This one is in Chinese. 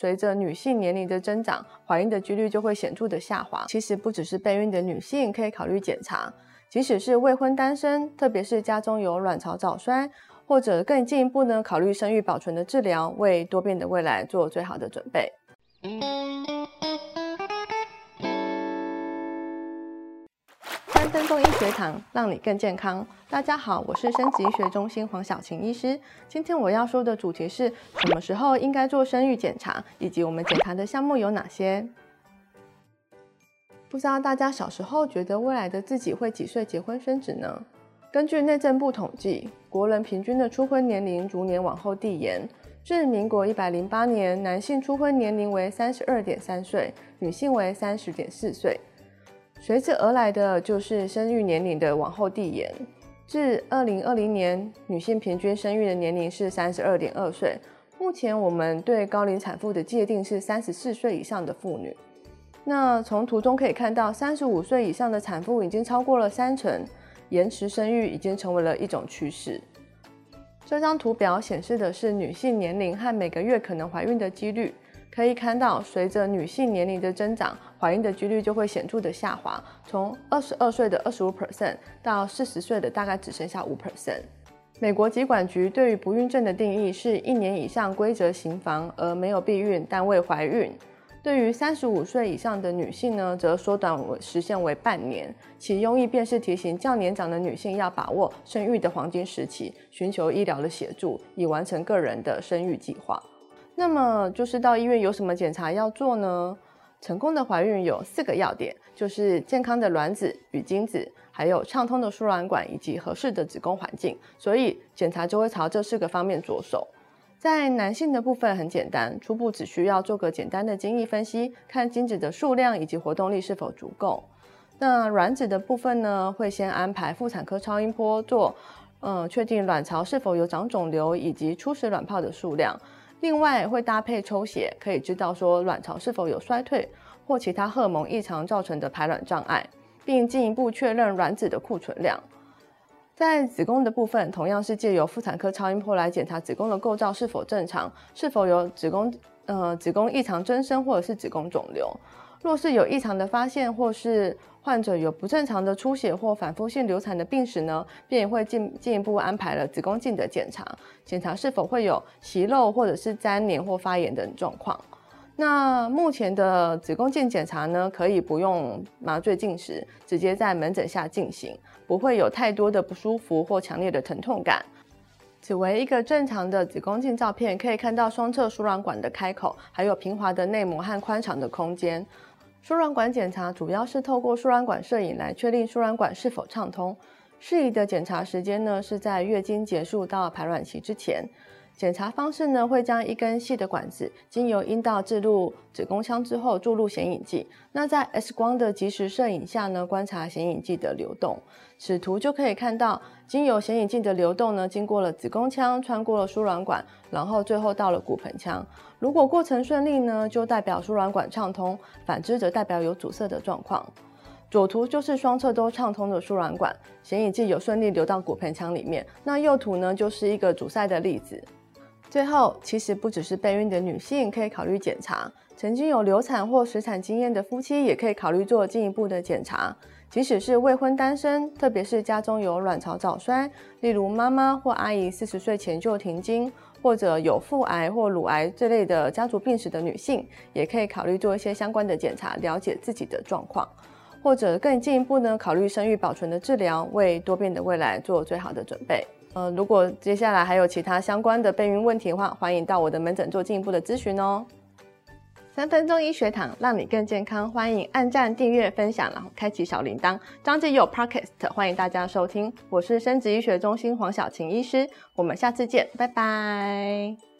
随着女性年龄的增长，怀孕的几率就会显著的下滑。其实不只是备孕的女性可以考虑检查，即使是未婚单身，特别是家中有卵巢早衰，或者更进一步呢，考虑生育保存的治疗，为多变的未来做最好的准备。三分钟医学堂，让你更健康。大家好，我是生殖医学中心黄晓晴医师。今天我要说的主题是什么时候应该做生育检查，以及我们检查的项目有哪些？不知道大家小时候觉得未来的自己会几岁结婚生子呢？根据内政部统计，国人平均的初婚年龄逐年往后递延。至民国一百零八年，男性初婚年龄为三十二点三岁，女性为三十点四岁。随之而来的就是生育年龄的往后递延，至二零二零年，女性平均生育的年龄是三十二点二岁。目前我们对高龄产妇的界定是三十四岁以上的妇女。那从图中可以看到，三十五岁以上的产妇已经超过了三成，延迟生育已经成为了一种趋势。这张图表显示的是女性年龄和每个月可能怀孕的几率。可以看到，随着女性年龄的增长，怀孕的几率就会显著的下滑，从二十二岁的二十五 percent 到四十岁的大概只剩下五 percent。美国疾管局对于不孕症的定义是一年以上规则行房而没有避孕但未怀孕。对于三十五岁以上的女性呢，则缩短为时限为半年。其用意便是提醒较年长的女性要把握生育的黄金时期，寻求医疗的协助，以完成个人的生育计划。那么就是到医院有什么检查要做呢？成功的怀孕有四个要点，就是健康的卵子与精子，还有畅通的输卵管以及合适的子宫环境。所以检查就会朝这四个方面着手。在男性的部分很简单，初步只需要做个简单的精液分析，看精子的数量以及活动力是否足够。那卵子的部分呢，会先安排妇产科超音波做，嗯，确定卵巢是否有长肿瘤以及初始卵泡的数量。另外会搭配抽血，可以知道说卵巢是否有衰退或其他荷尔蒙异常造成的排卵障碍，并进一步确认卵子的库存量。在子宫的部分，同样是借由妇产科超音波来检查子宫的构造是否正常，是否有子宫呃子宫异常增生或者是子宫肿瘤。若是有异常的发现，或是患者有不正常的出血或反复性流产的病史呢，便也会进进一步安排了子宫镜的检查，检查是否会有息肉或者是粘连或发炎等状况。那目前的子宫镜检查呢，可以不用麻醉进食，直接在门诊下进行，不会有太多的不舒服或强烈的疼痛感。此为一个正常的子宫镜照片，可以看到双侧输卵管的开口，还有平滑的内膜和宽敞的空间。输卵管检查主要是透过输卵管摄影来确定输卵管是否畅通。适宜的检查时间呢，是在月经结束到排卵期之前。检查方式呢，会将一根细的管子经由阴道置入子宫腔之后注入显影剂。那在 X 光的即时摄影下呢，观察显影剂的流动。此图就可以看到，经由显影剂的流动呢，经过了子宫腔，穿过了输卵管，然后最后到了骨盆腔。如果过程顺利呢，就代表输卵管畅通；反之则代表有阻塞的状况。左图就是双侧都畅通的输卵管，显影剂有顺利流到骨盆腔里面。那右图呢，就是一个阻塞的例子。最后，其实不只是备孕的女性可以考虑检查，曾经有流产或水产经验的夫妻也可以考虑做进一步的检查。即使是未婚单身，特别是家中有卵巢早衰，例如妈妈或阿姨四十岁前就停经，或者有腹癌或乳癌这类的家族病史的女性，也可以考虑做一些相关的检查，了解自己的状况，或者更进一步呢，考虑生育保存的治疗，为多变的未来做最好的准备。呃，如果接下来还有其他相关的备孕问题的话，欢迎到我的门诊做进一步的咨询哦。三分钟医学堂，让你更健康。欢迎按赞、订阅、分享，然后开启小铃铛。张继有 Podcast，欢迎大家收听。我是生殖医学中心黄晓晴医师，我们下次见，拜拜。